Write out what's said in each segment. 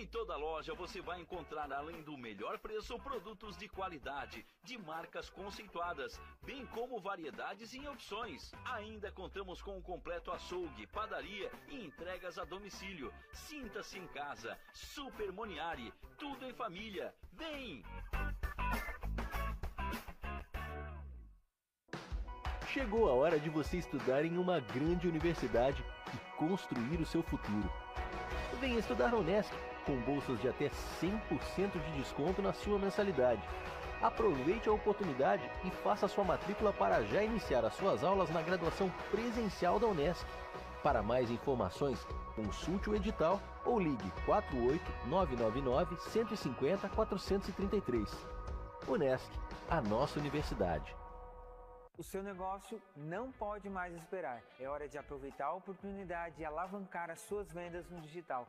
Em toda loja você vai encontrar, além do melhor preço, produtos de qualidade, de marcas conceituadas, bem como variedades e opções. Ainda contamos com um completo açougue, padaria e entregas a domicílio. Sinta-se em casa. Super Moniari, tudo em família. Vem! Chegou a hora de você estudar em uma grande universidade e construir o seu futuro. Venha estudar Unesc, com bolsas de até 100% de desconto na sua mensalidade. Aproveite a oportunidade e faça sua matrícula para já iniciar as suas aulas na graduação presencial da Unesc. Para mais informações, consulte o edital ou ligue 48 999 150 433. Unesc, a nossa universidade. O seu negócio não pode mais esperar. É hora de aproveitar a oportunidade e alavancar as suas vendas no digital.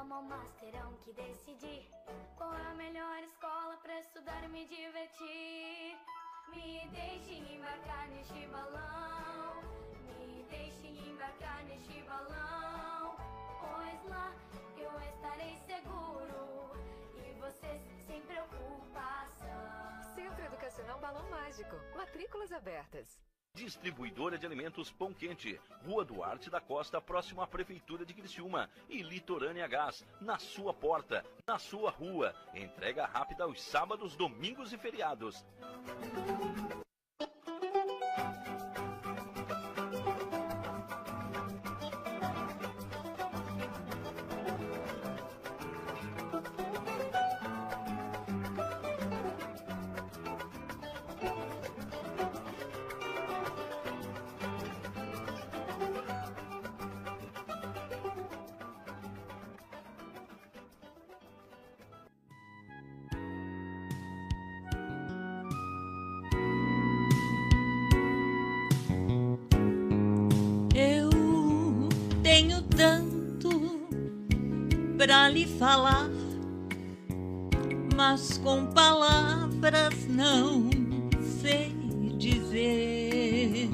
Me amam, mas terão que decidir qual é a melhor escola para estudar e me divertir. Me deixe embarcar neste balão, me deixe embarcar neste balão, pois lá eu estarei seguro e vocês sem preocupação. Centro Educacional Balão Mágico. Matrículas abertas. Distribuidora de alimentos Pão Quente, Rua Duarte da Costa, próximo à Prefeitura de Criciúma e Litorânea Gás, na sua porta, na sua rua. Entrega rápida aos sábados, domingos e feriados. Pra lhe falar, mas com palavras não sei dizer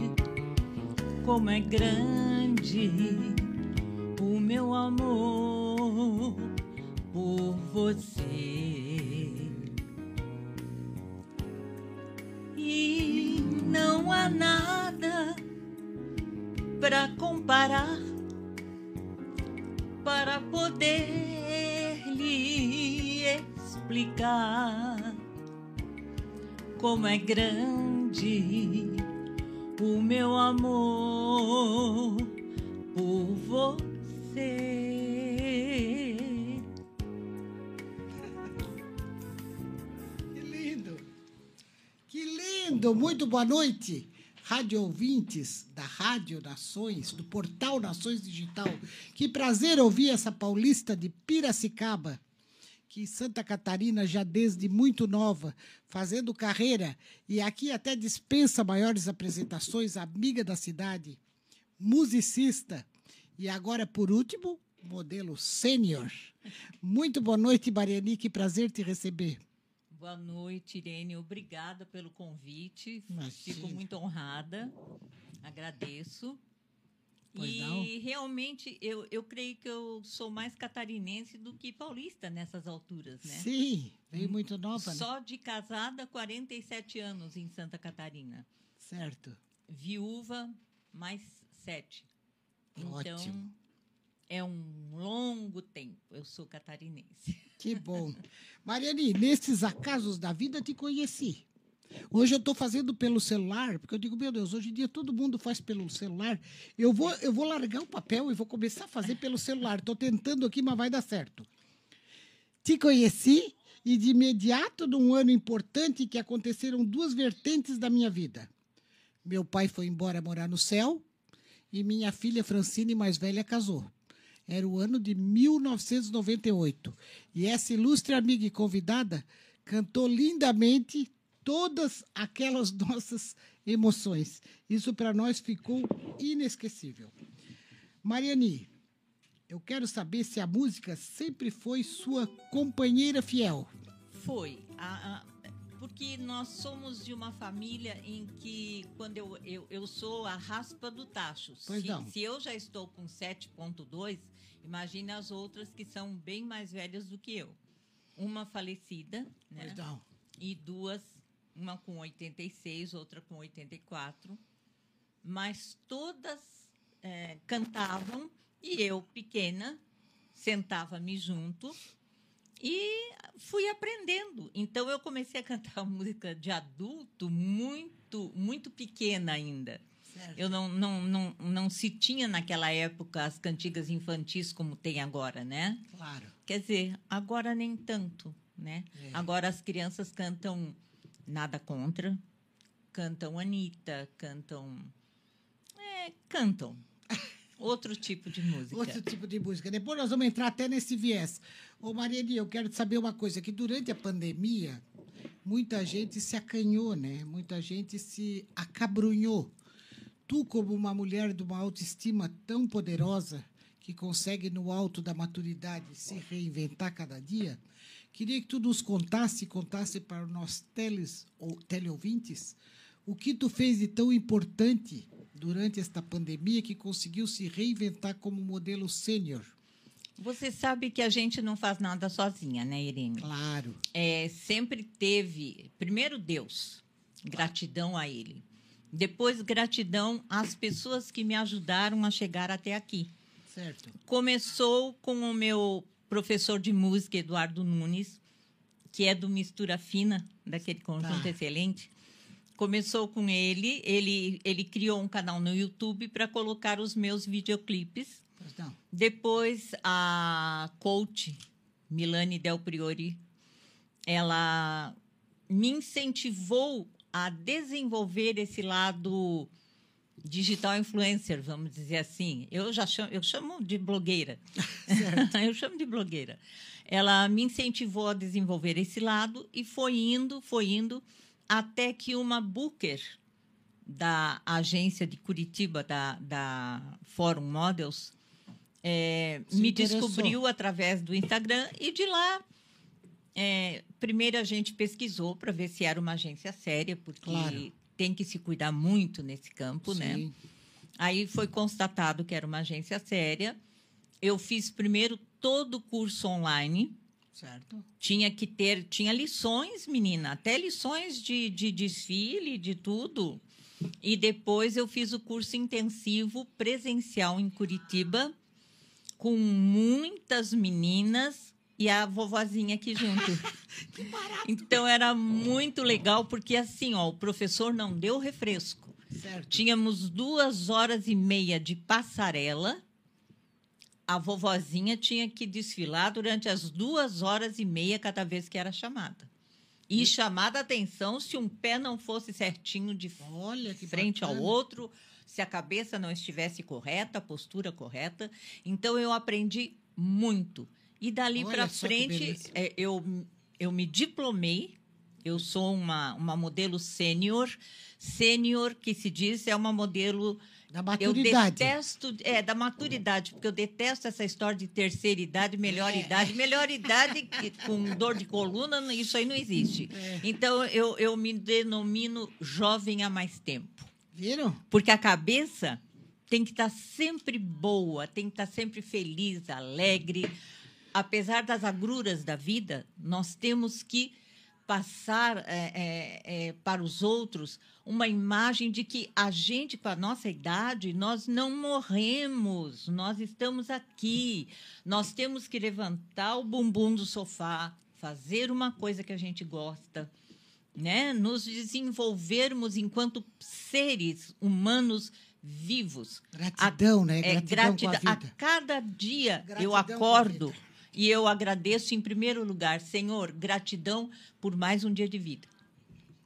como é grande grande o meu amor por você. Que lindo! Que lindo! Muito boa noite, rádio ouvintes da Rádio Nações, do Portal Nações Digital. Que prazer ouvir essa paulista de Piracicaba, em Santa Catarina já desde muito nova, fazendo carreira e aqui até dispensa maiores apresentações, amiga da cidade, musicista e agora por último, modelo sênior. Muito boa noite, Mariani, que prazer te receber. Boa noite, Irene. Obrigada pelo convite. Imagina. Fico muito honrada. Agradeço. Pois e não? realmente eu, eu creio que eu sou mais catarinense do que paulista nessas alturas, né? Sim, veio muito nova, né? Só de casada, 47 anos em Santa Catarina. Certo. Viúva, mais sete. Então, Ótimo. é um longo tempo. Eu sou catarinense. Que bom. Mariane, nesses acasos da vida te conheci. Hoje eu estou fazendo pelo celular, porque eu digo, meu Deus, hoje em dia todo mundo faz pelo celular. Eu vou, eu vou largar o papel e vou começar a fazer pelo celular. Estou tentando aqui, mas vai dar certo. Te conheci e de imediato, num ano importante, que aconteceram duas vertentes da minha vida. Meu pai foi embora morar no céu e minha filha Francine, mais velha, casou. Era o ano de 1998. E essa ilustre amiga e convidada cantou lindamente todas aquelas nossas emoções. Isso para nós ficou inesquecível. Mariani, eu quero saber se a música sempre foi sua companheira fiel. Foi. A- a- porque nós somos de uma família em que, quando eu, eu, eu sou a raspa do tacho. Pois se, não. se eu já estou com 7,2, imagine as outras que são bem mais velhas do que eu. Uma falecida, né? Pois não. e duas, uma com 86, outra com 84. Mas todas eh, cantavam e eu, pequena, sentava-me junto e fui aprendendo. Então eu comecei a cantar música de adulto muito, muito pequena ainda. Eu não, não, não, não se tinha naquela época as cantigas infantis como tem agora, né? Claro. Quer dizer, agora nem tanto, né? É. Agora as crianças cantam Nada Contra, cantam Anitta, cantam... É, cantam. Outro tipo de música. Outro tipo de música. Depois nós vamos entrar até nesse viés. Ô, Mariane, eu quero saber uma coisa, que durante a pandemia, muita gente se acanhou, né? Muita gente se acabrunhou. Tu, como uma mulher de uma autoestima tão poderosa, que consegue, no alto da maturidade, se reinventar cada dia, queria que tu nos contasse, contasse para os nossos teles, ou teleouvintes, o que tu fez de tão importante durante esta pandemia que conseguiu se reinventar como modelo sênior. Você sabe que a gente não faz nada sozinha, né, Irene? Claro. É, sempre teve, primeiro Deus, gratidão a Ele. Depois, gratidão às pessoas que me ajudaram a chegar até aqui. Certo. Começou com o meu professor de música, Eduardo Nunes, que é do Mistura Fina, daquele conjunto Tá. excelente. Começou com ele, ele, ele criou um canal no YouTube para colocar os meus videoclipes. Não. Depois, a coach Milane Del Priori, ela me incentivou a desenvolver esse lado digital influencer, vamos dizer assim. Eu já chamo, eu chamo de blogueira. eu chamo de blogueira. Ela me incentivou a desenvolver esse lado e foi indo, foi indo, até que uma booker da agência de Curitiba, da, da Forum Models, é, me interessou. descobriu através do Instagram e de lá. é, primeiro a gente pesquisou para ver se era uma agência séria, porque Claro. Tem que se cuidar muito nesse campo, né? Sim. Aí foi constatado que era uma agência séria. Eu fiz primeiro todo o curso online. Certo. Tinha que ter, tinha lições, menina, até lições de, de desfile, de tudo. E depois eu fiz o curso intensivo presencial em Curitiba, com muitas meninas e a vovozinha aqui junto. Então era muito legal, porque assim, ó, o professor não deu refresco. Certo. Tínhamos duas horas e meia de passarela. A vovozinha tinha que desfilar durante as duas horas e meia cada vez que era chamada. E chamada a atenção se um pé não fosse certinho de Olha que frente ao bacana. outro, se a cabeça não estivesse correta, a postura correta. Então eu aprendi muito. E dali para frente, é, eu, eu me diplomei. Eu sou uma, uma modelo sênior. Sênior, que se diz, é uma modelo Da eu maturidade. detesto, é, da maturidade, porque eu detesto essa história de terceira idade, melhor É. idade. Melhor idade com dor de coluna, isso aí não existe. É. Então, eu, eu me denomino jovem há mais tempo. Viram? Porque a cabeça tem que estar sempre boa, tem que estar sempre feliz, alegre. Apesar das agruras da vida, nós temos que passar é, é, é, para os outros uma imagem de que a gente, com a nossa idade, nós não morremos, nós estamos aqui, nós temos que levantar o bumbum do sofá, fazer uma coisa que a gente gosta, né? nos desenvolvermos enquanto seres humanos vivos. Gratidão, né? É, Gratidão, gratidão. com a A vida. cada dia eu Gratidão a acordo. E eu agradeço em primeiro lugar, Senhor, gratidão por mais um dia de vida.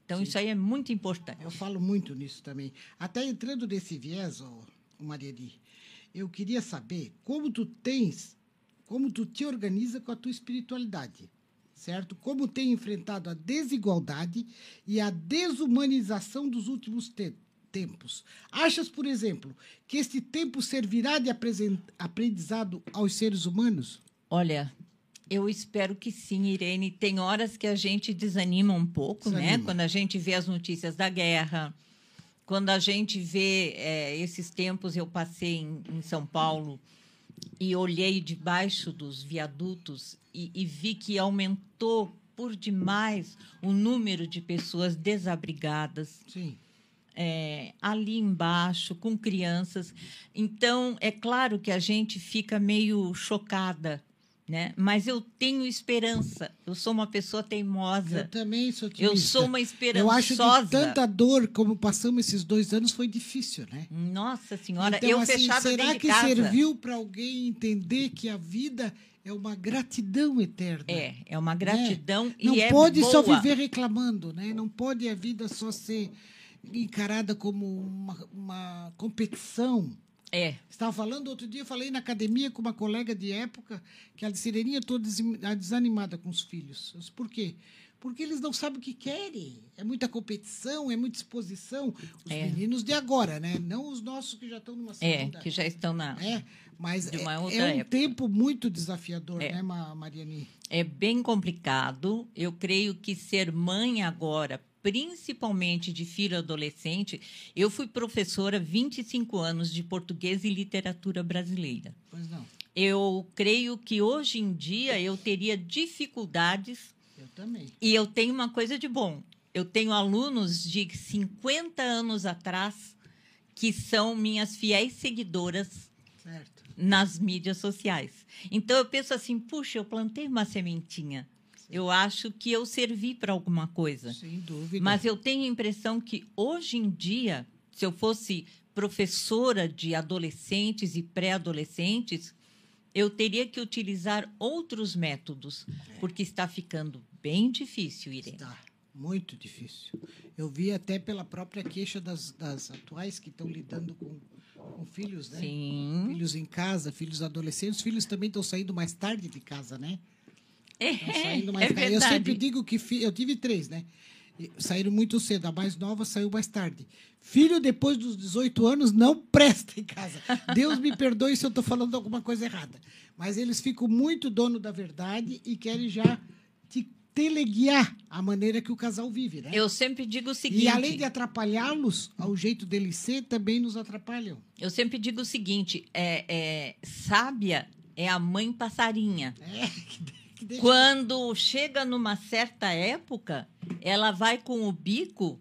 Então isso aí é muito importante. Eu falo muito nisso também. Até entrando nesse viés, ô Mariani, eu queria saber como tu tens, como tu te organiza com a tua espiritualidade, certo? Como tem enfrentado a desigualdade e a desumanização dos últimos te- tempos. Achas, por exemplo, que este tempo servirá de aprendizado aos seres humanos? Olha, eu espero que sim, Irene. Tem horas que a gente desanima um pouco, né? Desanima. Quando a gente vê as notícias da guerra, quando a gente vê é, esses tempos, eu passei em, em São Paulo e olhei debaixo dos viadutos e, e vi que aumentou por demais o número de pessoas desabrigadas Sim. é, ali embaixo, com crianças. Então, é claro que a gente fica meio chocada, né? Mas eu tenho esperança. Eu sou uma pessoa Eu teimosa. também sou Eu otimista. sou uma Eu acho esperançosa. que tanta dor como passamos esses dois anos foi difícil, né? Nossa Senhora, Então, eu assim, fechada será que casa. serviu para alguém entender que a vida é uma gratidão eterna? É, é uma gratidão Não e é pode só boa. viver reclamando, né? Não pode a vida só ser encarada como uma, uma competição. É, Estava falando outro dia, falei na academia com uma colega de época que ela disse, Sereninha, eu estou desanimada com os filhos. Eu disse, por quê? Porque eles não sabem o que querem. É muita competição, é muita exposição. Os É. meninos de agora, né? Não os nossos que já estão numa é, segunda. que já estão na. É, mas De é, uma é outra um época. tempo muito desafiador, É. né, Ma- Mariani? É bem complicado. Eu creio que ser mãe agora, principalmente de filho adolescente, eu fui professora 25 anos de português e literatura brasileira. Pois não. Eu creio que hoje em dia eu teria dificuldades Eu também. e eu tenho uma coisa de bom. Eu tenho alunos de 50 anos atrás que são minhas fiéis seguidoras Certo. nas mídias sociais. Então eu penso assim, puxa, eu plantei uma sementinha. Eu acho que eu servi para alguma coisa. Sem dúvida. Mas eu tenho a impressão que hoje em dia, se eu fosse professora de adolescentes e pré-adolescentes, eu teria que utilizar outros métodos, porque está ficando bem difícil, Irene. Está muito difícil. Eu vi até pela própria queixa das, das atuais que estão lidando com, com filhos, né? Sim. Filhos em casa, filhos adolescentes. Os filhos também estão saindo mais tarde de casa, né? Estão saindo mais é tarde. Eu sempre digo que fi- eu tive três, né? Saíram muito cedo. A mais nova saiu mais tarde. Filho depois dos 18 anos não presta em casa. Deus me perdoe se eu estou falando alguma coisa errada. Mas eles ficam muito dono da verdade e querem já te teleguiar a maneira que o casal vive, né? Eu sempre digo o seguinte. E além de atrapalhá-los, ao jeito deles ser, também nos atrapalham. Eu sempre digo o seguinte: é, é, sábia é a mãe passarinha. É, que Quando chega numa certa época, ela vai com o bico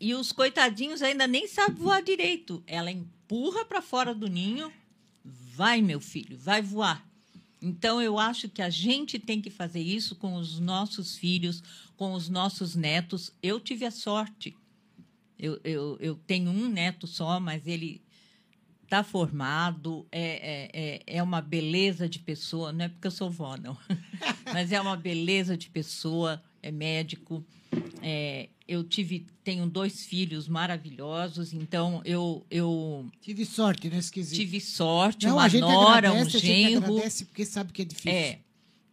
e os coitadinhos ainda nem sabem voar direito. Ela empurra para fora do ninho, vai, meu filho, vai voar. Então, eu acho que a gente tem que fazer isso com os nossos filhos, com os nossos netos. Eu tive a sorte. Eu, eu, eu tenho um neto só, mas ele está formado, é, é, é, é uma beleza de pessoa, não é porque eu sou vó, não, mas é uma beleza de pessoa, é médico. É, eu tive, tenho dois filhos maravilhosos, então eu, eu Tive sorte nesse quesito. tive sorte, Não, uma a gente nora, um agradece, a gente genro. agradece porque sabe que é difícil. É,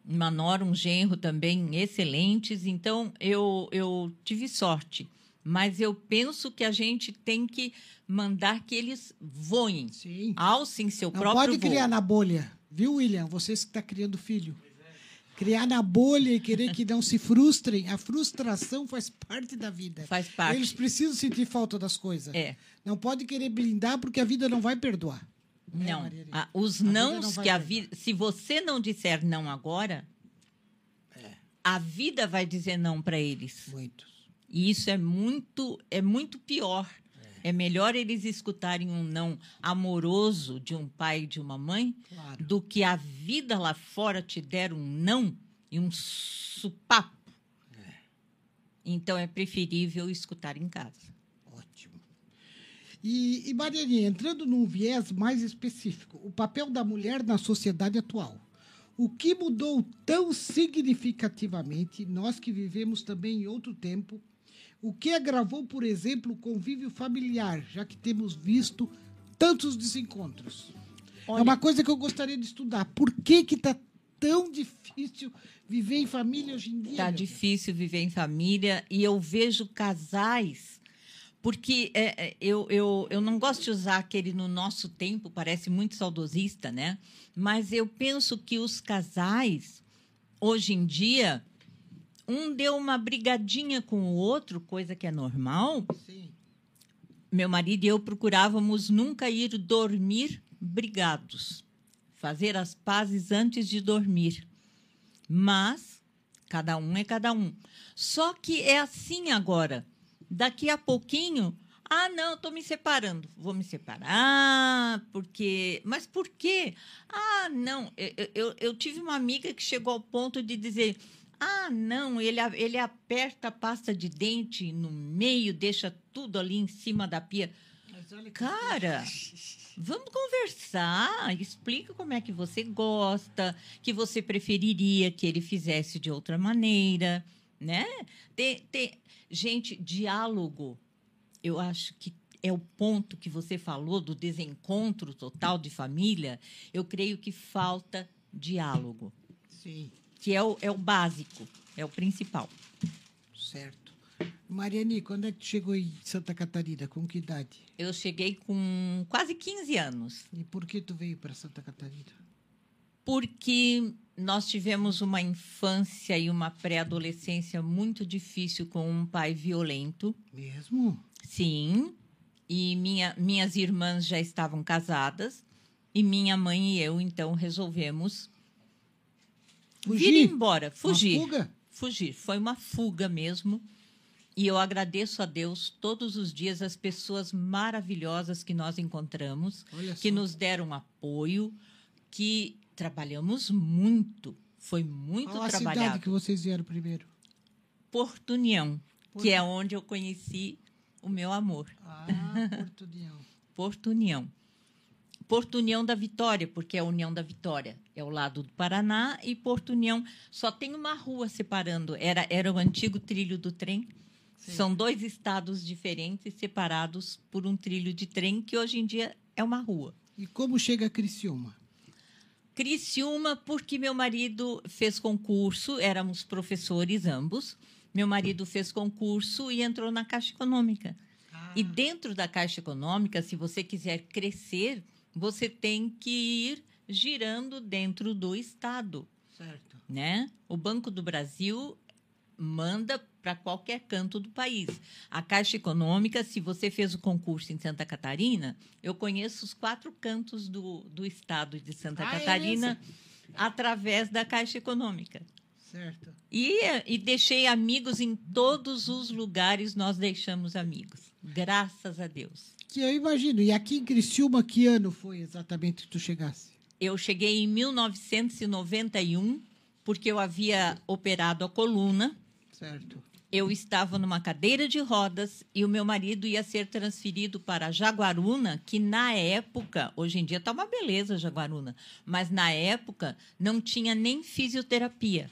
uma nora, um genro também excelentes. Então, eu, eu tive sorte. Mas eu penso que a gente tem que mandar que eles voem. Sim. Alcem seu Não próprio pode voo. criar na bolha, viu, William? Vocês que estão criando filho. Criar na bolha e querer que não se frustrem. A frustração faz parte da vida. Faz parte. Eles precisam sentir falta das coisas. É. Não pode querer blindar porque a vida não vai perdoar. É, Não, a- os A nãos não que a perdoar. vida. Se você não disser não agora, a vida vai dizer não para eles. Muitos. E isso é muito, é muito pior. É melhor eles escutarem um não amoroso de um pai e de uma mãe Claro. do que a vida lá fora te der um não e um supapo. Então é preferível escutar em casa. Ótimo. E, e Marianinha, entrando num viés mais específico, o papel da mulher na sociedade atual. O que mudou tão significativamente, nós que vivemos também em outro tempo, o que agravou, por exemplo, o convívio familiar, já que temos visto tantos desencontros? É Olha- uma coisa que eu gostaria de estudar. Por que que tá tão difícil viver em família hoje em dia? Tá meu difícil viver em família e eu vejo casais. Porque é, é, eu, eu, eu não gosto de usar aquele no nosso tempo, parece muito saudosista, né? Mas eu penso que os casais, hoje em dia, um deu uma brigadinha com o outro, coisa que é normal. Sim. Meu marido e eu procurávamos nunca ir dormir brigados, fazer as pazes antes de dormir. Mas cada um é cada um. Só que é assim agora. Daqui a pouquinho, ah, não, estou me separando. Vou me separar, porque. Mas por quê? Ah, não. Eu, eu, eu tive uma amiga que chegou ao ponto de dizer. Ah, não, ele, ele aperta a pasta de dente no meio, deixa tudo ali em cima da pia. Cara, vamos conversar. Explica como é que você gosta, que você preferiria que ele fizesse de outra maneira, né? Tem, tem... Gente, diálogo, eu acho que é o ponto que você falou do desencontro total de família. Eu creio que falta diálogo, Sim. Que é o, é o básico, é o principal. Certo. Mariane, quando é que tu chegou em Santa Catarina? Com que idade? Eu cheguei com quase 15 anos. E por que tu veio para Santa Catarina? porque nós tivemos uma infância e uma pré-adolescência muito difícil com um pai violento. Mesmo? Sim. E minha, minhas irmãs já estavam casadas. E minha mãe e eu, então, resolvemos Fugir? vir embora, Uma fugir. fuga? Fugir. Foi uma fuga mesmo. E eu agradeço a Deus todos os dias as pessoas maravilhosas que nós encontramos que nos deram apoio, que trabalhamos muito. Foi muito Qual a cidade trabalhado. que vocês vieram primeiro? Porto União, Porto- que é onde eu conheci o meu amor. Ah, Porto União. Porto União. Porto União da Vitória, porque é a União da Vitória. É o lado do Paraná e Porto União. Só tem uma rua separando. Era, era o antigo trilho do trem. Sim. São dois estados diferentes separados por um trilho de trem, que hoje em dia é uma rua. E como chega a Criciúma? Criciúma, porque meu marido fez concurso, éramos professores ambos. Meu marido fez concurso e entrou na Caixa Econômica. E dentro da Caixa Econômica, se você quiser crescer, você tem que ir girando dentro do Estado, Certo. né? O Banco do Brasil manda para qualquer canto do país. A Caixa Econômica, se você fez o concurso em Santa Catarina, eu conheço os quatro cantos do, do estado de Santa Ah, é Catarina através da Caixa Econômica. Certo. E, e deixei amigos em todos os lugares, nós deixamos amigos. Graças a Deus. Que eu imagino. E aqui em Criciúma, que ano foi exatamente que tu chegasse? Eu cheguei em 1991, porque eu havia operado a coluna. Certo. Eu estava numa cadeira de rodas e o meu marido ia ser transferido para Jaguaruna, que na época, hoje em dia está uma beleza Jaguaruna, mas na época não tinha nem fisioterapia.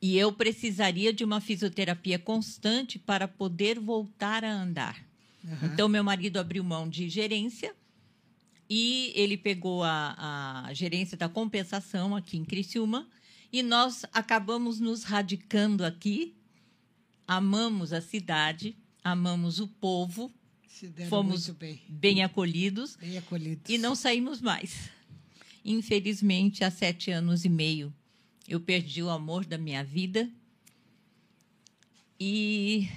E eu precisaria de uma fisioterapia constante para poder voltar a andar. Aham. Então, meu marido abriu mão de gerência e ele pegou a, a gerência da compensação aqui em Criciúma e nós acabamos nos radicando aqui. Amamos a cidade, amamos o povo, fomos bem. bem acolhidos Bem acolhidos. e não saímos mais. Infelizmente, há sete anos e meio, eu perdi o amor da minha vida e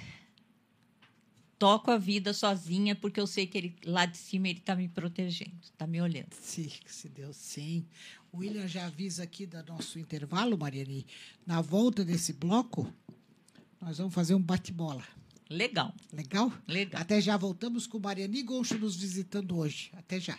toco a vida sozinha porque eu sei que ele lá de cima ele está me protegendo, está me olhando. Sim, se Deus sim. O William já avisa aqui do nosso intervalo, Mariane. Na volta desse bloco, nós vamos fazer um bate-bola. Legal. Legal? Legal. Até já voltamos com Mariane Goncho nos visitando hoje. Até já.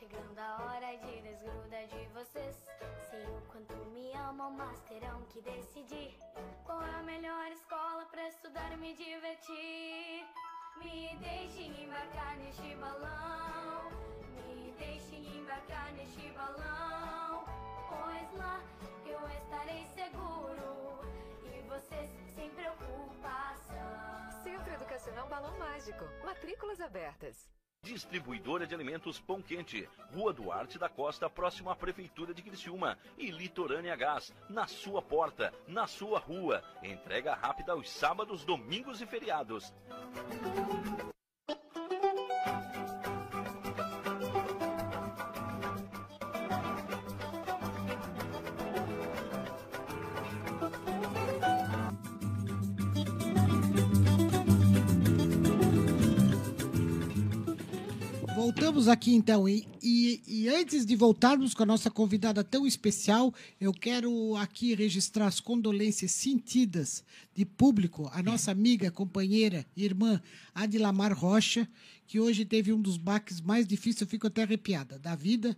chegando a hora de desgrudar de vocês. Sei o quanto me amam, mas terão que decidir qual é a melhor escola para estudar e me divertir. Me deixem embarcar neste balão, me deixem embarcar neste balão, pois lá eu estarei seguro e vocês sem preocupação. Centro Educacional Balão Mágico. Matrículas abertas. Distribuidora de alimentos Pão Quente, Rua Duarte da Costa, próximo à Prefeitura de Criciúma e Litorânea Gás, na sua porta, na sua rua. Entrega rápida aos sábados, domingos e feriados. Voltamos aqui então, e, e, e antes de voltarmos com a nossa convidada tão especial, eu quero aqui registrar as condolências sentidas de público à nossa amiga, companheira, irmã Adilamar Rocha, que hoje teve um dos baques mais difíceis, eu fico até arrepiada, da vida,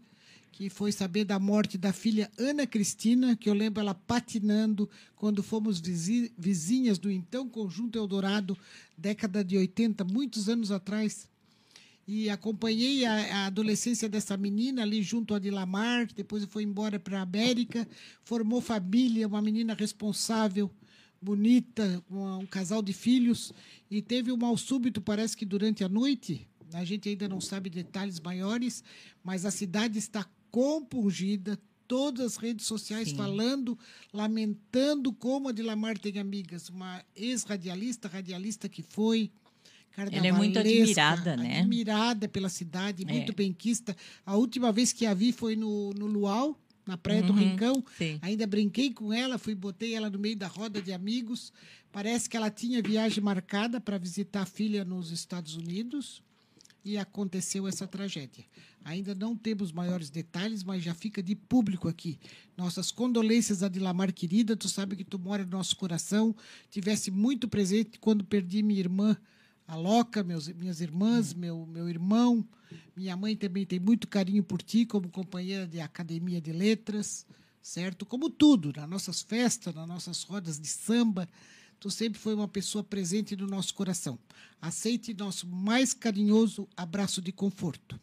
que foi saber da morte da filha Ana Cristina, que eu lembro ela patinando quando fomos vizi- vizinhas do então Conjunto Eldorado, década de 80, muitos anos atrás e acompanhei a, a adolescência dessa menina ali junto a Dilamar, depois foi embora para a América, formou família, uma menina responsável, bonita, com um casal de filhos, e teve um mal súbito, parece que durante a noite, a gente ainda não sabe detalhes maiores, mas a cidade está compungida, todas as redes sociais Sim. falando, lamentando como a Dilamar tem amigas, uma ex-radialista, radialista que foi, Ela é muito admirada, né? Admirada pela cidade, muito É. benquista. A última vez que a vi foi no, no Luau, na Praia do Uhum, Rincão. sim. Ainda brinquei com ela, fui botei ela no meio da roda de amigos. Parece que ela tinha viagem marcada para visitar a filha nos Estados Unidos e aconteceu essa tragédia. Ainda não temos maiores detalhes, mas já fica de público aqui. Nossas condolências a Dilamar querida, tu sabe que tu mora no nosso coração. Tivesse muito presente quando perdi minha irmã, a Loca, meus, minhas irmãs, meu, meu irmão. Minha mãe também tem muito carinho por ti como companheira de academia de letras. certo? Como tudo, nas nossas festas, nas nossas rodas de samba, tu sempre foi uma pessoa presente no nosso coração. Aceite nosso mais carinhoso abraço de conforto.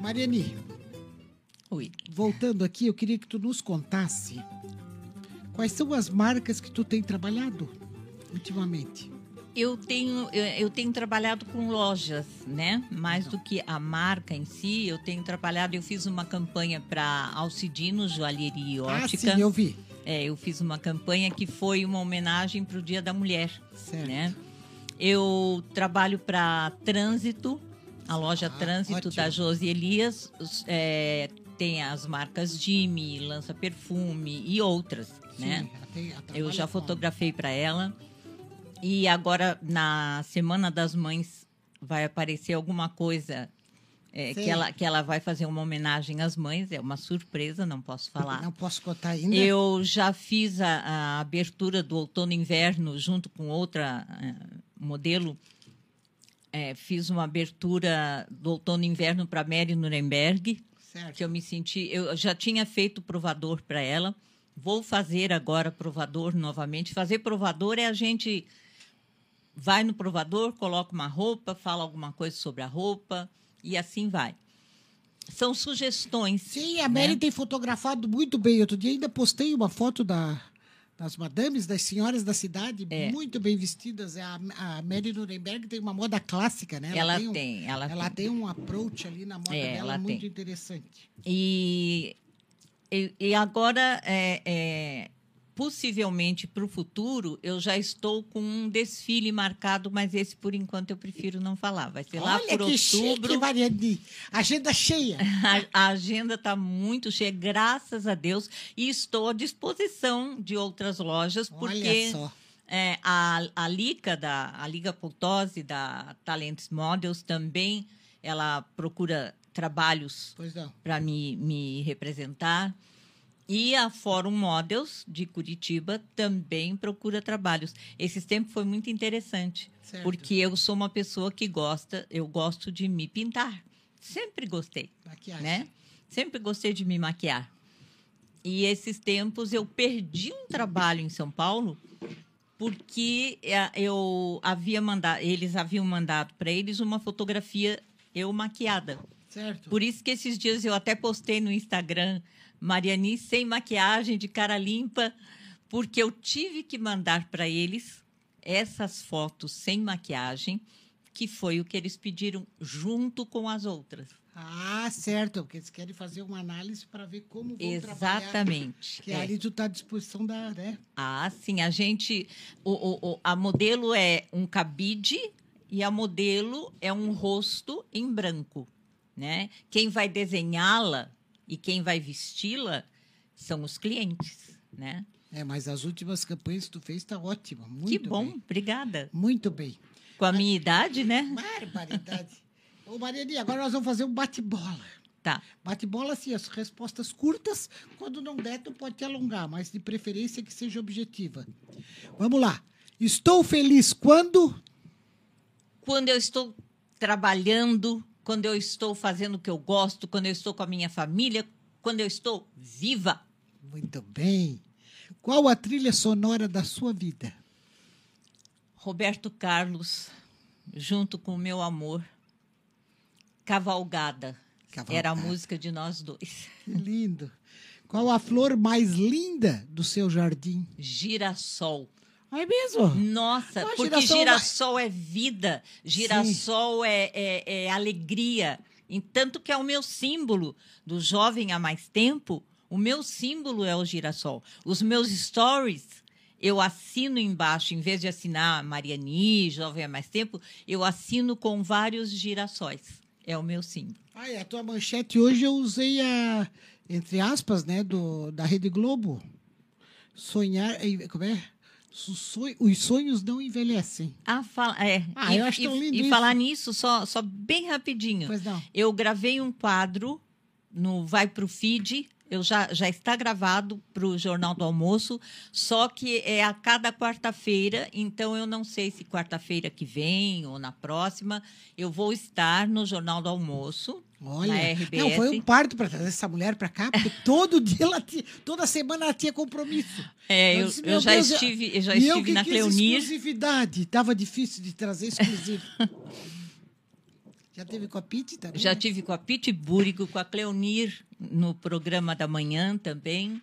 Mariani, Oi. voltando aqui, eu queria que tu nos contasse quais são as marcas que tu tem trabalhado ultimamente. Eu tenho, eu, tenho trabalhado com lojas, né? Mais do que a marca em si, eu tenho trabalhado. Eu fiz uma campanha para Alcidino Joalheria e Ah, Ótica. sim, eu vi. É, eu fiz uma campanha que foi uma homenagem para o Dia da Mulher, Certo. né? Eu trabalho para Trânsito, a loja Ah, Trânsito ótimo. da Josi Elias. é, tem as marcas Jimmy, Lança Perfume e outras, né? Sim, ela tem- Eu já fotografei para ela. E agora, na Semana das Mães, vai aparecer alguma coisa é, que, ela, que ela vai fazer uma homenagem às mães. É uma surpresa, não posso falar. Não posso contar ainda. Eu já fiz a, a abertura do outono e inverno junto com outra eh, modelo. Eh, fiz uma abertura do outono e inverno para Mary Nuremberg, Certo. que eu me senti. Eu já tinha feito provador para ela. Vou fazer agora provador novamente. Fazer provador é a gente vai no provador, coloca uma roupa, fala alguma coisa sobre a roupa e assim vai. São sugestões. Sim, a Mary né? tem fotografado muito bem. Outro dia ainda postei uma foto da, das madames, das senhoras da cidade, É. muito bem vestidas. A, a Mary Nuremberg tem uma moda clássica, né? Ela um- tem, ela ela tem. tem um approach ali na moda É, dela ela muito tem. interessante. E, e, e agora, é, é, possivelmente para o futuro, eu já estou com um desfile marcado, mas esse por enquanto eu prefiro não falar. Vai ser lá Olha por que outubro. chique, Mariane. Agenda cheia. A, a agenda está muito cheia, graças a Deus, e estou à disposição de outras lojas, porque é, a, a Liga da a Liga Pultose da Talents Models também ela procura trabalhos para me, me representar. E a Fórum Models de Curitiba também procura trabalhos. Esses tempos foi muito interessante, Certo. porque eu sou uma pessoa que gosta, eu gosto de me pintar. Sempre gostei, Maquiagem. né? Sempre gostei de me maquiar. E esses tempos eu perdi um trabalho em São Paulo porque eh, eu havia mandado, eles haviam mandado para eles uma fotografia eu maquiada. Certo. Por isso que esses dias eu até postei no Instagram Mariani sem maquiagem, de cara limpa, porque eu tive que mandar para eles essas fotos sem maquiagem, que foi o que eles pediram junto com as outras. Ah, certo. Porque eles querem fazer uma análise para ver como vão trabalhar. Exatamente. Que É. ali tu está à disposição da, né? Ah, sim, a gente. O, o- o- a modelo é um cabide e a modelo é um rosto em branco. Né? Quem vai desenhá-la e quem vai vesti-la são os clientes. Né? É, mas as últimas campanhas que tu fez tá ótima. Muito que bom, bem. obrigada. Muito bem. Com a minha idade, né? Barbaridade. Ô, Mariane, agora nós vamos fazer um bate-bola. Tá. Bate-bola, assim, as respostas curtas. Quando não der, tu pode te alongar, mas de preferência que seja objetiva. Vamos lá. Estou feliz quando? Quando eu estou trabalhando, quando eu estou fazendo o que eu gosto, quando eu estou com a minha família, quando eu estou viva. Muito bem. Qual a trilha sonora da sua vida? Roberto Carlos, junto com o meu amor, Cavalgada. Cavalgada. Era a música de nós dois. Que lindo. Qual a flor mais linda do seu jardim? Girassol. É mesmo? Nossa, Ah, porque girassol girassol, é vida, girassol é, é- é alegria. E tanto que é o meu símbolo do jovem há mais tempo, o meu símbolo é o girassol. Os meus stories, eu assino embaixo, em vez de assinar Mariani, jovem há mais tempo, eu assino com vários girassóis. É o meu símbolo. Ah, e a tua manchete hoje eu usei a, entre aspas, né, do, da Rede Globo. Sonhar, como é? Os sonhos- Os sonhos não envelhecem. Ah, fala, é. Ah, e, eu acho e- tão lindo e isso. falar nisso, só, só bem rapidinho. Pois não. Eu gravei um quadro no Vai Pro Feed Eu já, já está gravado para o Jornal do Almoço, só que é a cada quarta-feira, então eu não sei se quarta-feira que vem ou na próxima eu vou estar no Jornal do Almoço. Olha, não, foi um parto para trazer essa mulher para cá, porque todo dia ela tinha, toda semana ela tinha compromisso. É, eu, disse, eu "Meu já Deus, estive, eu já e eu estive que na Cleonir. exclusividade, estava difícil de trazer exclusivo. Já teve com a Pete também? Já tive com a Pete Búrigo, com a Cleonir no programa da manhã também.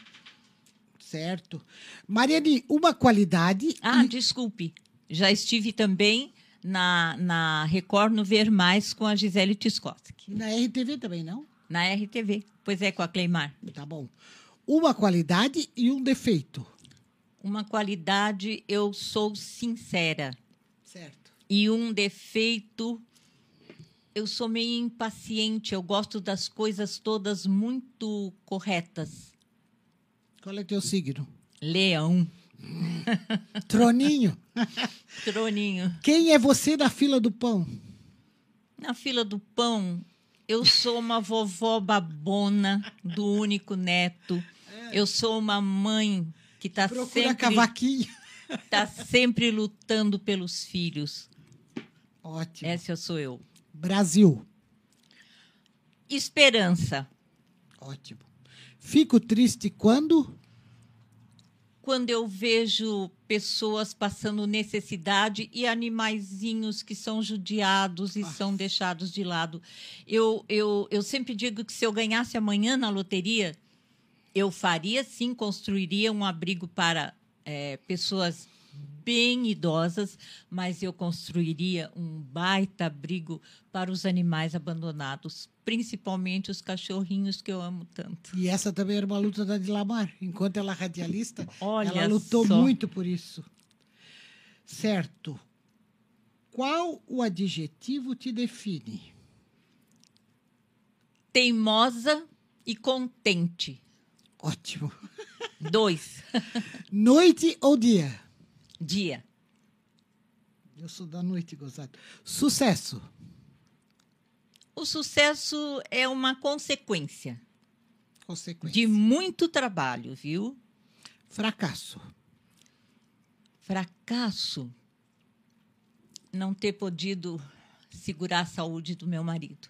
Certo. Mariane, uma qualidade. Ah, e- desculpe. Já estive também na, na Record no Ver Mais com a Gisele Tiskoski. na RTV também, não? Na RTV. Pois é, com a Cleimar. Tá bom. Uma qualidade e um defeito. Uma qualidade, eu sou sincera. Certo. E um defeito, eu sou meio impaciente. Eu gosto das coisas todas muito corretas. Qual é teu signo? Leão. Troninho. Troninho. Quem é você na fila do pão? Na fila do pão, eu sou uma vovó babona do único neto. Eu sou uma mãe que está sempre, cavaquinho. tá sempre lutando pelos filhos. Ótimo. Essa sou eu. Brasil. Esperança. Ótimo. Fico triste quando? Quando eu vejo pessoas passando necessidade e animaizinhos que são judiados e são deixados de lado. Eu, eu, eu sempre digo que se eu ganhasse amanhã na loteria, eu faria sim, construiria um abrigo para eh, pessoas bem idosas, mas eu construiria um baita abrigo para os animais abandonados, principalmente os cachorrinhos que eu amo tanto. E essa também era uma luta da Dilamar. Enquanto ela é radialista, Olha ela lutou só. muito por isso. Certo. Qual o adjetivo te define? Teimosa e contente. Ótimo. Dois. Noite ou dia? Dia. Eu sou da noite, gozado. Sucesso. O sucesso é uma consequência Consequência. de muito trabalho, viu? Fracasso. Fracasso não ter podido segurar a saúde do meu marido.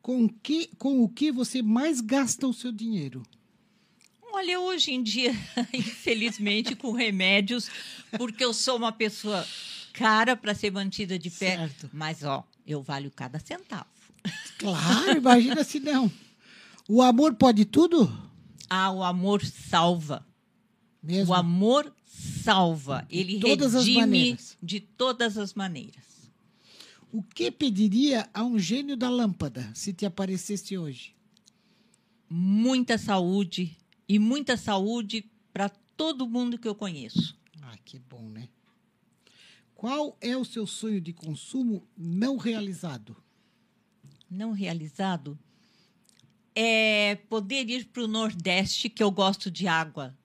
Com, que, com o que você mais gasta o seu dinheiro? Olha, hoje em dia, infelizmente, com remédios, porque eu sou uma pessoa cara para ser mantida de pé. Certo. Mas, ó, eu valho cada centavo. Claro, imagina se não. O amor pode tudo? Ah, o amor salva. Mesmo. O amor salva. Ele todas as redime maneiras. de todas as maneiras. O que pediria a um gênio da lâmpada se te aparecesse hoje? Muita saúde e muita saúde para todo mundo que eu conheço. Ah, que bom, né? Qual é o seu sonho de consumo não realizado? Não realizado é poder ir para o Nordeste, que eu gosto de água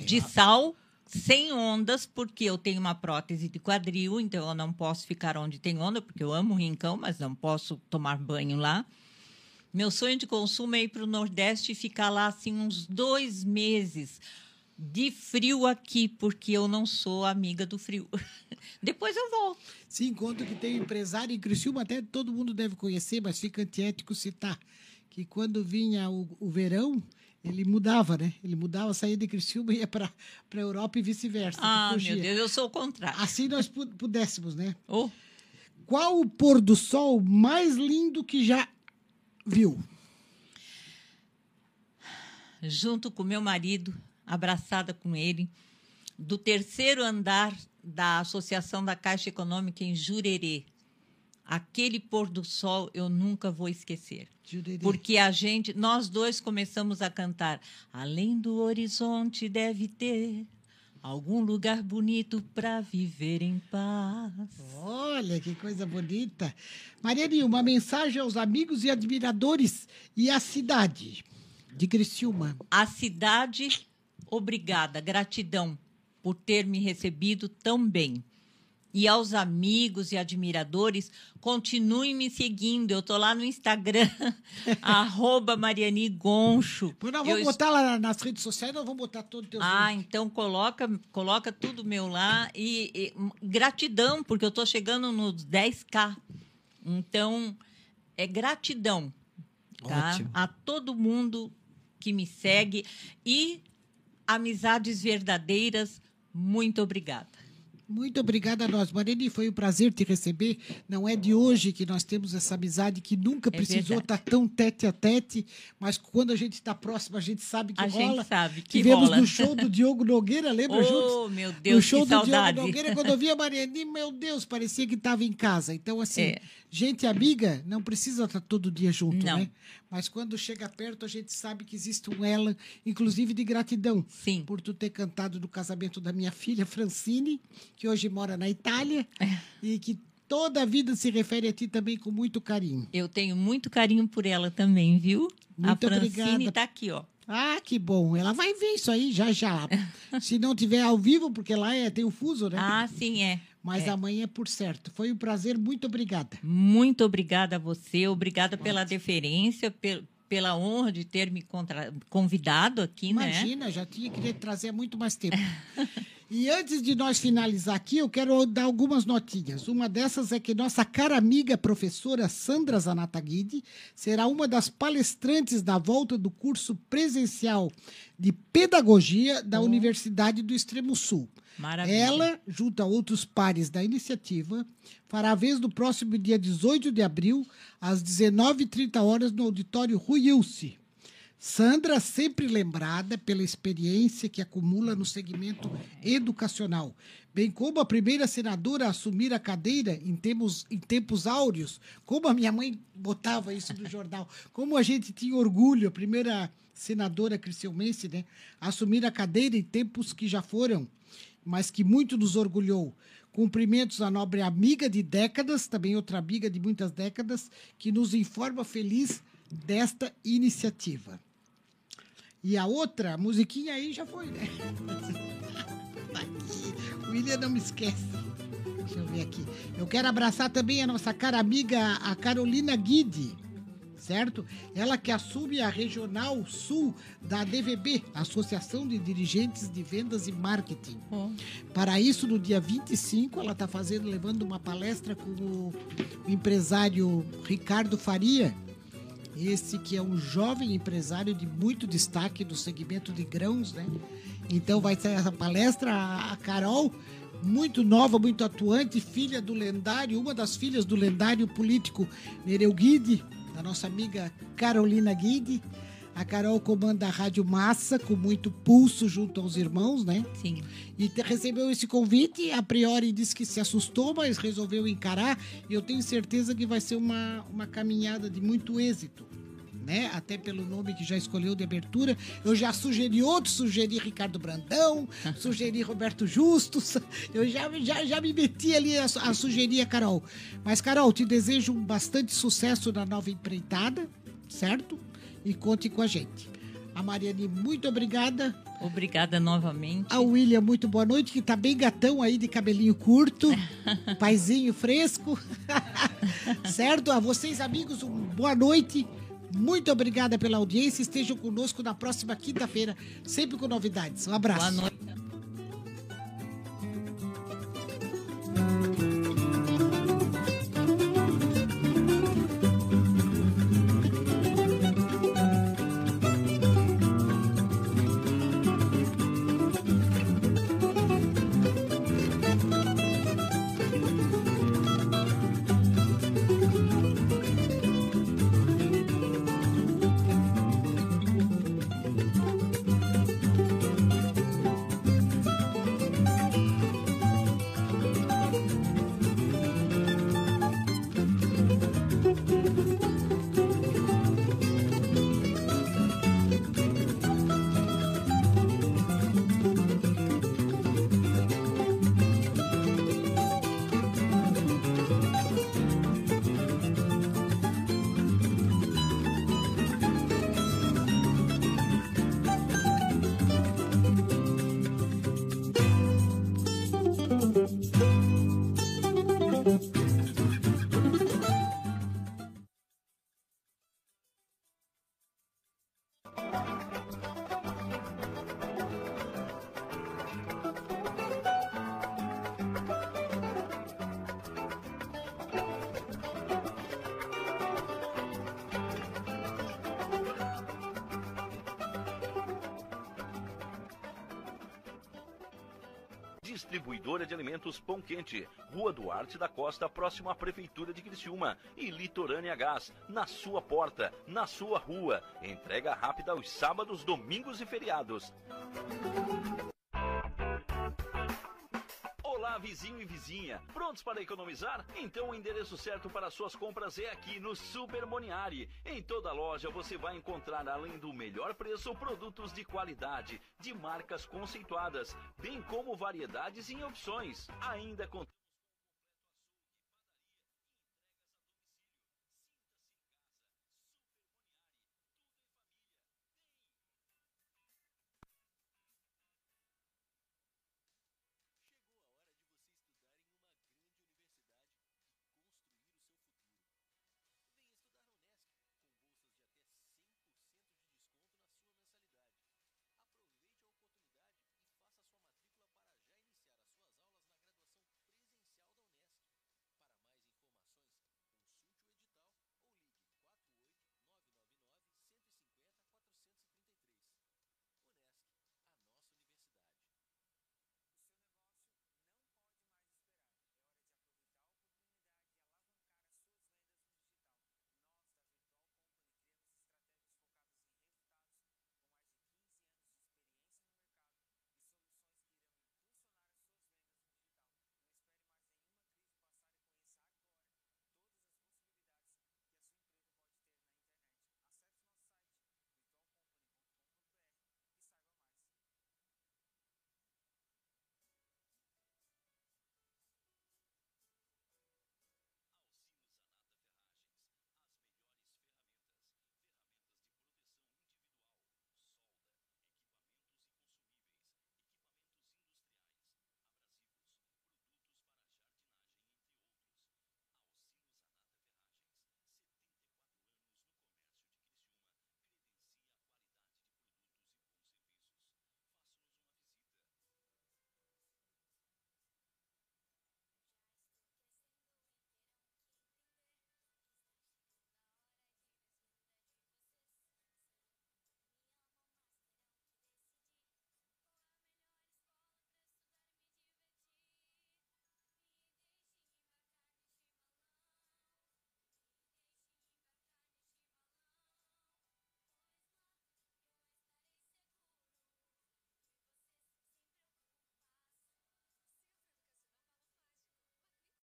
de sal, sem ondas, porque eu tenho uma prótese de quadril, então eu não posso ficar onde tem onda, porque eu amo o rincão, mas não posso tomar banho lá. Meu sonho de consumo é ir para o Nordeste e ficar lá assim uns dois meses de frio aqui, porque eu não sou amiga do frio. Depois eu volto. Se encontro que tem um empresário em Criciúma, até todo mundo deve conhecer, mas fica antiético citar, que quando vinha o, o verão, ele mudava, né? Ele mudava, saía de Criciúma e ia para a Europa e vice-versa. Ah, meu Deus, eu sou o contrário. Assim nós pu- pudéssemos, né? Oh, Qual o pôr do sol mais lindo que já viu? junto com meu marido, abraçada com ele, do terceiro andar da Associação da Caixa Econômica em Jurerê. Aquele pôr do sol eu nunca vou esquecer. Jurerê. Porque a gente, nós dois começamos a cantar. Além do horizonte deve ter algum lugar bonito para viver em paz. Olha que coisa bonita. Mariane, uma mensagem aos amigos e admiradores e à cidade de Criciúma. A cidade, obrigada, gratidão por ter me recebido tão bem. E aos amigos e admiradores, continuem me seguindo. Eu tô lá no Instagram, arroba Mariani Goncho. Pois nós vamos Eu botar lá nas redes sociais, nós vamos botar todo o teu ah, então coloca, coloca tudo meu lá e, e, hum, gratidão, porque eu tô chegando nos 10k. Então, é gratidão, tá? Ótimo. A todo mundo que me segue e amizades verdadeiras, muito obrigada. Muito obrigada a nós. Marene, foi um prazer te receber. Não é de hoje que nós temos essa amizade que nunca É precisou verdade. estar tão tete a tete, mas quando a gente está próximo, a gente sabe que A rola. gente sabe que Tivemos rola. no show do Diogo Nogueira, lembra juntos? Oh, meu no Deus, show que do Diogo saudade. Nogueira, quando eu vi a Mariane, meu Deus, parecia que estava em casa. Então, assim, É. gente amiga não precisa estar todo dia junto, Não. né? Mas quando chega perto, a gente sabe que existe um ela, inclusive de gratidão. Sim. Por tu ter cantado no casamento da minha filha, Francine, que hoje mora na Itália, e que toda a vida se refere a ti também com muito carinho. Eu tenho muito carinho por ela também, viu? Muito a Francine obrigada. tá aqui, ó. Ah, que bom. Ela vai ver isso aí já já. Se não tiver ao vivo, porque lá é, tem o fuso, né? Ah, sim, é. Mas é. amanhã é por certo. Foi um prazer, muito obrigada. Muito obrigada a você, obrigada pela deferência, pel- pela honra de ter me convidado aqui, né? Imagina, já tinha que trazer há muito mais tempo. E antes de nós finalizar aqui, eu quero dar algumas notinhas. Uma dessas é que nossa cara amiga professora Sandra Zanata Guide será uma das palestrantes da volta do curso presencial de Pedagogia da Universidade do Extremo Sul. Maravilha. Ela, junto a outros pares da iniciativa, fará a vez no próximo dia 18 de abril, às 19h30 horas, no auditório Rui Ilse. Sandra, sempre lembrada pela experiência que acumula no segmento educacional, bem como a primeira senadora a assumir a cadeira em tempos, em tempos áureos, como a minha mãe botava isso no jornal, como a gente tinha orgulho, a primeira senadora criciumense, né, a assumir a cadeira em tempos que já foram, mas que muito nos orgulhou. Cumprimentos à nobre amiga de décadas, também outra amiga de muitas décadas, que nos informa feliz desta iniciativa. E a outra, a musiquinha aí já foi, né? Tá aqui. O William não me esquece. Deixa eu ver aqui. Eu quero abraçar também a nossa cara amiga, a Carolina Guide, certo? Ela que assume a Regional Sul da DVB, Associação de Dirigentes de Vendas e Marketing. Bom, Para isso, no dia 25, ela está fazendo, levando uma palestra com o empresário Ricardo Faria, esse que é um jovem empresário de muito destaque no segmento de grãos, né? Então vai ser essa palestra, a Carol, muito nova, muito atuante, filha do lendário, uma das filhas do lendário político Nereu Guide, da nossa amiga Carolina Guide. A Carol comanda a Rádio Massa, com muito pulso junto aos irmãos, né? sim. E recebeu esse convite, a priori disse que se assustou, mas resolveu encarar. E eu tenho certeza que vai ser uma, uma caminhada de muito êxito. Né? Até pelo nome que já escolheu de abertura. Eu já sugeri outros, sugeri Ricardo Brandão, sugeri Roberto Justus. Eu já, já, já me meti ali a, a sugerir a Carol. Mas, Carol, te desejo bastante sucesso na nova empreitada, certo? E conte com a gente. A Mariane, muito obrigada. Obrigada novamente. A William, muito boa noite, que tá bem gatão aí de cabelinho curto, paizinho fresco. certo? A vocês, amigos, um boa noite. Muito obrigada pela audiência. Estejam conosco na próxima quinta-feira, sempre com novidades. Um abraço. Boa noite. Distribuidora de alimentos Pão Quente, Rua Duarte da Costa, próximo à Prefeitura de Criciúma. E Litorânea Gás, na sua porta, na sua rua. Entrega rápida aos sábados, domingos e feriados. Vizinho e vizinha. Prontos para economizar? Então o endereço certo para suas compras é aqui no Super Moniari. Em toda loja você vai encontrar, além do melhor preço, produtos de qualidade, de marcas conceituadas, bem como variedades em opções. Ainda com